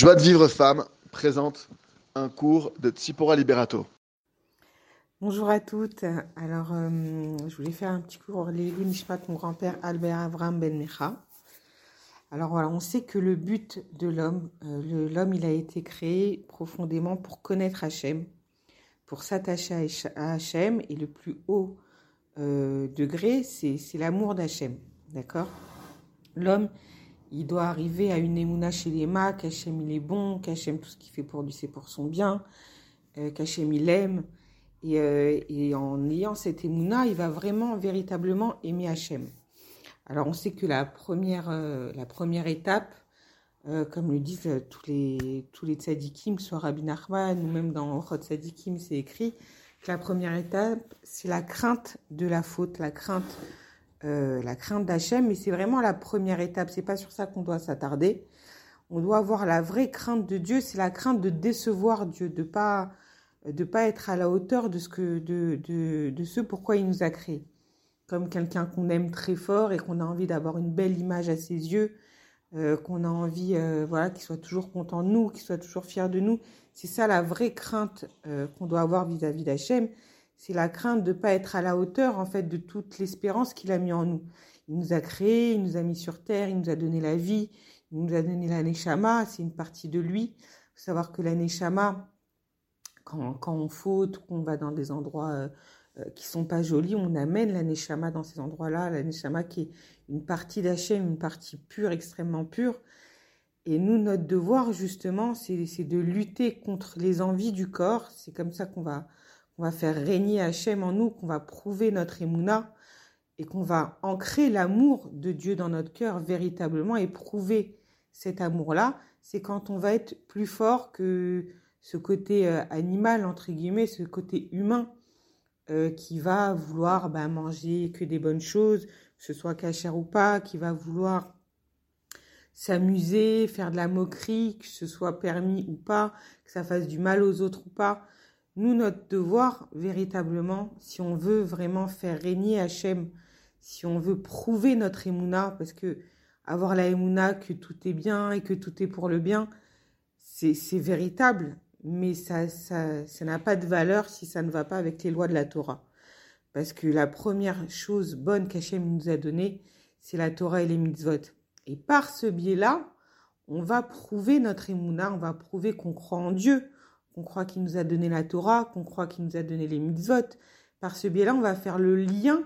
Joie de vivre femme présente un cours de Tsipora Liberato. Bonjour à toutes. Alors, euh, je voulais faire un petit cours les Nishmat, mon grand-père Albert Avram Ben Mecha. Alors voilà, on sait que le but de l'homme, euh, l'homme, il a été créé profondément pour connaître Hachem, pour s'attacher à Hachem, et le plus haut euh, degré, c'est l'amour d'Hachem. D'accord? L'homme, il doit arriver à une émouna chez les mains, qu'Hachem il est bon, qu'Hachem tout ce qu'il fait pour lui c'est pour son bien, euh, qu'Hachem il aime. Et, euh, et, en ayant cette émouna, il va vraiment, véritablement aimer Hachem. Alors on sait que la première, euh, la première étape, comme le disent tous les, tous les tzadikim, soit Rabbi Nachman ou même dans Ochot Tzadikim, c'est écrit que la première étape, c'est la crainte de la faute, la crainte euh, la crainte d'Hachem, mais c'est vraiment la première étape. C'est pas sur ça qu'on doit s'attarder. On doit avoir la vraie crainte de Dieu, c'est la crainte de décevoir Dieu, de pas de pas être à la hauteur de ce que de de, ce pourquoi il nous a créés. Comme quelqu'un qu'on aime très fort et qu'on a envie d'avoir une belle image à ses yeux, euh, qu'on a envie euh, voilà qu'il soit toujours content de nous, qu'il soit toujours fier de nous. C'est ça la vraie crainte qu'on doit avoir vis-à-vis d'Hachem c'est la crainte de ne pas être à la hauteur en fait de toute l'espérance qu'il a mis en nous. Il nous a créés, il nous a mis sur terre, il nous a donné la vie, il nous a donné la neshama, c'est une partie de lui. Il faut savoir que la neshama, quand, on faute, qu'on va dans des endroits euh, euh, qui sont pas jolis, on amène la neshama dans ces endroits-là, la neshama qui est une partie d'Hachem, une partie pure, extrêmement pure. Et nous, notre devoir, justement, c'est de lutter contre les envies du corps. C'est comme ça qu'on va, on va faire régner Hachem en nous, qu'on va prouver notre émouna et qu'on va ancrer l'amour de Dieu dans notre cœur véritablement et prouver cet amour-là, c'est quand on va être plus fort que ce côté euh, animal, entre guillemets, ce côté humain euh, qui va vouloir bah, manger que des bonnes choses, que ce soit cachère ou pas, qui va vouloir s'amuser, faire de la moquerie, que ce soit permis ou pas, que ça fasse du mal aux autres ou pas. Nous, notre devoir, véritablement, si on veut vraiment faire régner Hachem, si on veut prouver notre émouna, parce que avoir la émouna que tout est bien et que tout est pour le bien, c'est véritable, mais ça ça ça n'a pas de valeur si ça ne va pas avec les lois de la Torah. Parce que la première chose bonne qu'Hachem nous a donnée, c'est la Torah et les mitzvot. Et par ce biais-là, on va prouver notre émouna, on va prouver qu'on croit en Dieu, qu'on croit qu'il nous a donné la Torah, qu'on croit qu'il nous a donné les mitzvot. Par ce biais-là, on va faire le lien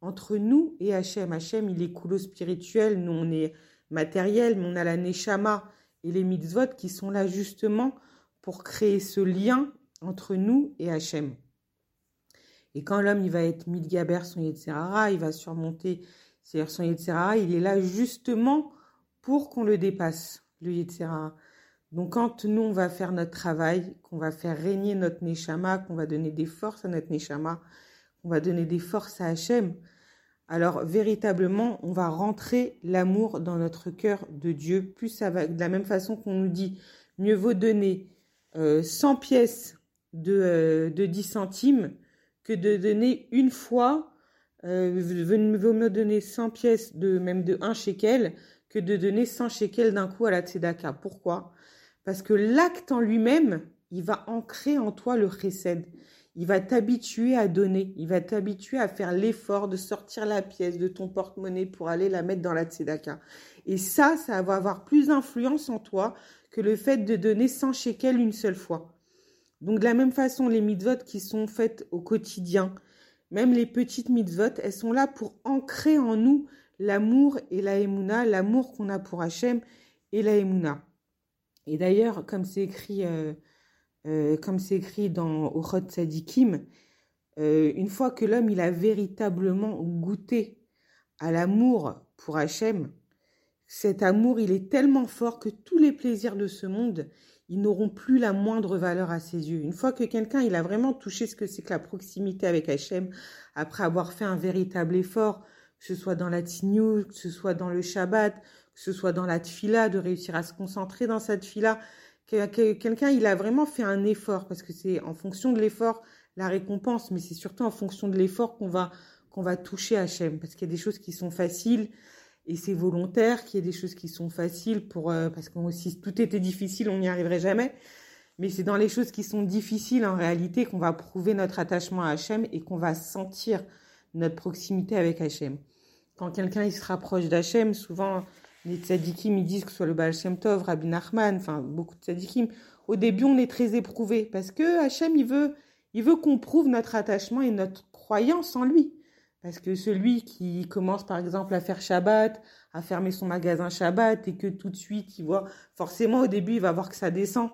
entre nous et Hachem. Hachem, il est coulo spirituel, nous on est matériel, mais on a la neshama et les mitzvot qui sont là justement pour créer ce lien entre nous et Hachem. Et quand l'homme, il va être midgaber son Yetzirara, il va surmonter son il est là justement pour qu'on le dépasse, le Yetzirara. Donc quand nous, on va faire notre travail, qu'on va faire régner notre Neshama, qu'on va donner des forces à notre Neshama, qu'on va donner des forces à Hachem, alors véritablement, on va rentrer l'amour dans notre cœur de Dieu. Plus ça va, de la même façon qu'on nous dit, mieux vaut donner euh, 100 pièces de, euh, de 10 centimes que de donner une fois, euh, vaut mieux donner 100 pièces de même de 1 shekel que de donner 100 shekels d'un coup à la tzedaka. Pourquoi? Parce que l'acte en lui-même, il va ancrer en toi le chesed. Il va t'habituer à donner. Il va t'habituer à faire l'effort de sortir la pièce de ton porte-monnaie pour aller la mettre dans la tzedaka. Et ça, ça va avoir plus d'influence en toi que le fait de donner 100 shekels une seule fois. Donc de la même façon, les mitzvot qui sont faites au quotidien, même les petites mitzvot, elles sont là pour ancrer en nous l'amour et la émouna, l'amour qu'on a pour Hachem et la émouna. Et d'ailleurs, comme c'est écrit, euh, euh, comme c'est écrit dans Ochot Sadikim, euh, une fois que l'homme il a véritablement goûté à l'amour pour Hachem, cet amour il est tellement fort que tous les plaisirs de ce monde ils n'auront plus la moindre valeur à ses yeux. Une fois que quelqu'un il a vraiment touché ce que c'est que la proximité avec Hachem, après avoir fait un véritable effort, que ce soit dans la tignou, que ce soit dans le Shabbat, que ce soit dans la tfila, de réussir à se concentrer dans cette tfila, que, quelqu'un il a vraiment fait un effort parce que c'est en fonction de l'effort la récompense, mais c'est surtout en fonction de l'effort qu'on va qu'on va toucher Hachem parce qu'il y a des choses qui sont faciles et c'est volontaire, qu'il y ait des choses qui sont faciles pour euh, parce que si tout était difficile, on n'y arriverait jamais. Mais c'est dans les choses qui sont difficiles en réalité qu'on va prouver notre attachement à Hachem et qu'on va sentir notre proximité avec Hachem. Quand quelqu'un il se rapproche d'Hachem, souvent les tzadikim ils disent que ce soit le Baal Shem Tov, Rabbi Nachman, enfin beaucoup de tzadikim, au début on est très éprouvé parce que Hachem il veut il veut qu'on prouve notre attachement et notre croyance en lui. Parce que celui qui commence par exemple à faire Shabbat, à fermer son magasin Shabbat et que tout de suite il voit, forcément au début il va voir que ça descend,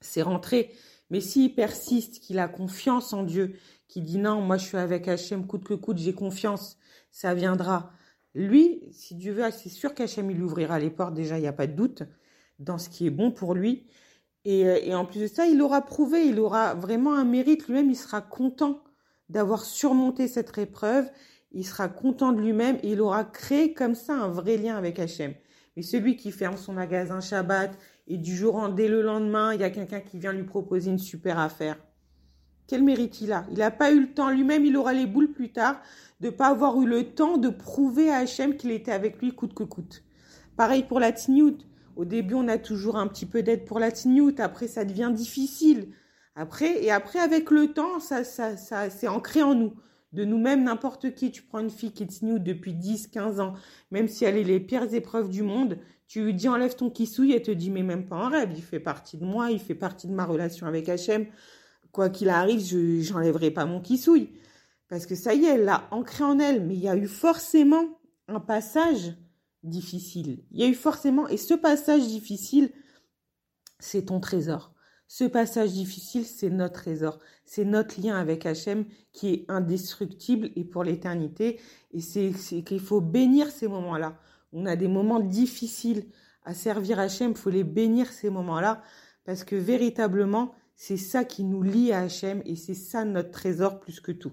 c'est rentré. Mais s'il persiste, qu'il a confiance en Dieu, qu'il dit non, moi je suis avec Hachem, coûte que coûte, j'ai confiance, ça viendra. Lui, si Dieu veut, c'est sûr qu'Hachem il ouvrira les portes, déjà il n'y a pas de doute, dans ce qui est bon pour lui. Et, et en plus de ça, il aura prouvé, il aura vraiment un mérite, lui-même il sera content d'avoir surmonté cette épreuve, il sera content de lui-même et il aura créé comme ça un vrai lien avec Hachem. Mais celui qui ferme son magasin Shabbat et du jour en dès le lendemain, il y a quelqu'un qui vient lui proposer une super affaire. Quel mérite il a? Il n'a pas eu le temps, lui-même il aura les boules plus tard, de pas avoir eu le temps de prouver à Hachem qu'il était avec lui coûte que coûte. Pareil pour la Tniout. Au début, on a toujours un petit peu d'aide pour la Tniout, après ça devient difficile. Après, et après, avec le temps, ça, ça, ça, c'est ancré en nous. De nous-mêmes, n'importe qui, tu prends une fille qui est new depuis 10, 15 ans, même si elle est les pires épreuves du monde, tu lui dis enlève ton kissouille, elle te dit mais même pas en rêve, il fait partie de moi, il fait partie de ma relation avec Hachem. Quoi qu'il arrive, je j'enlèverai pas mon kissouille. Parce que ça y est, elle l'a ancré en elle, mais il y a eu forcément un passage difficile. Il y a eu forcément, et ce passage difficile, c'est ton trésor. Ce passage difficile, c'est notre trésor, c'est notre lien avec Hachem qui est indestructible et pour l'éternité. Et c'est qu'il faut bénir ces moments-là. On a des moments difficiles à servir Hachem, il faut les bénir ces moments-là parce que véritablement, c'est ça qui nous lie à Hachem et c'est ça notre trésor plus que tout.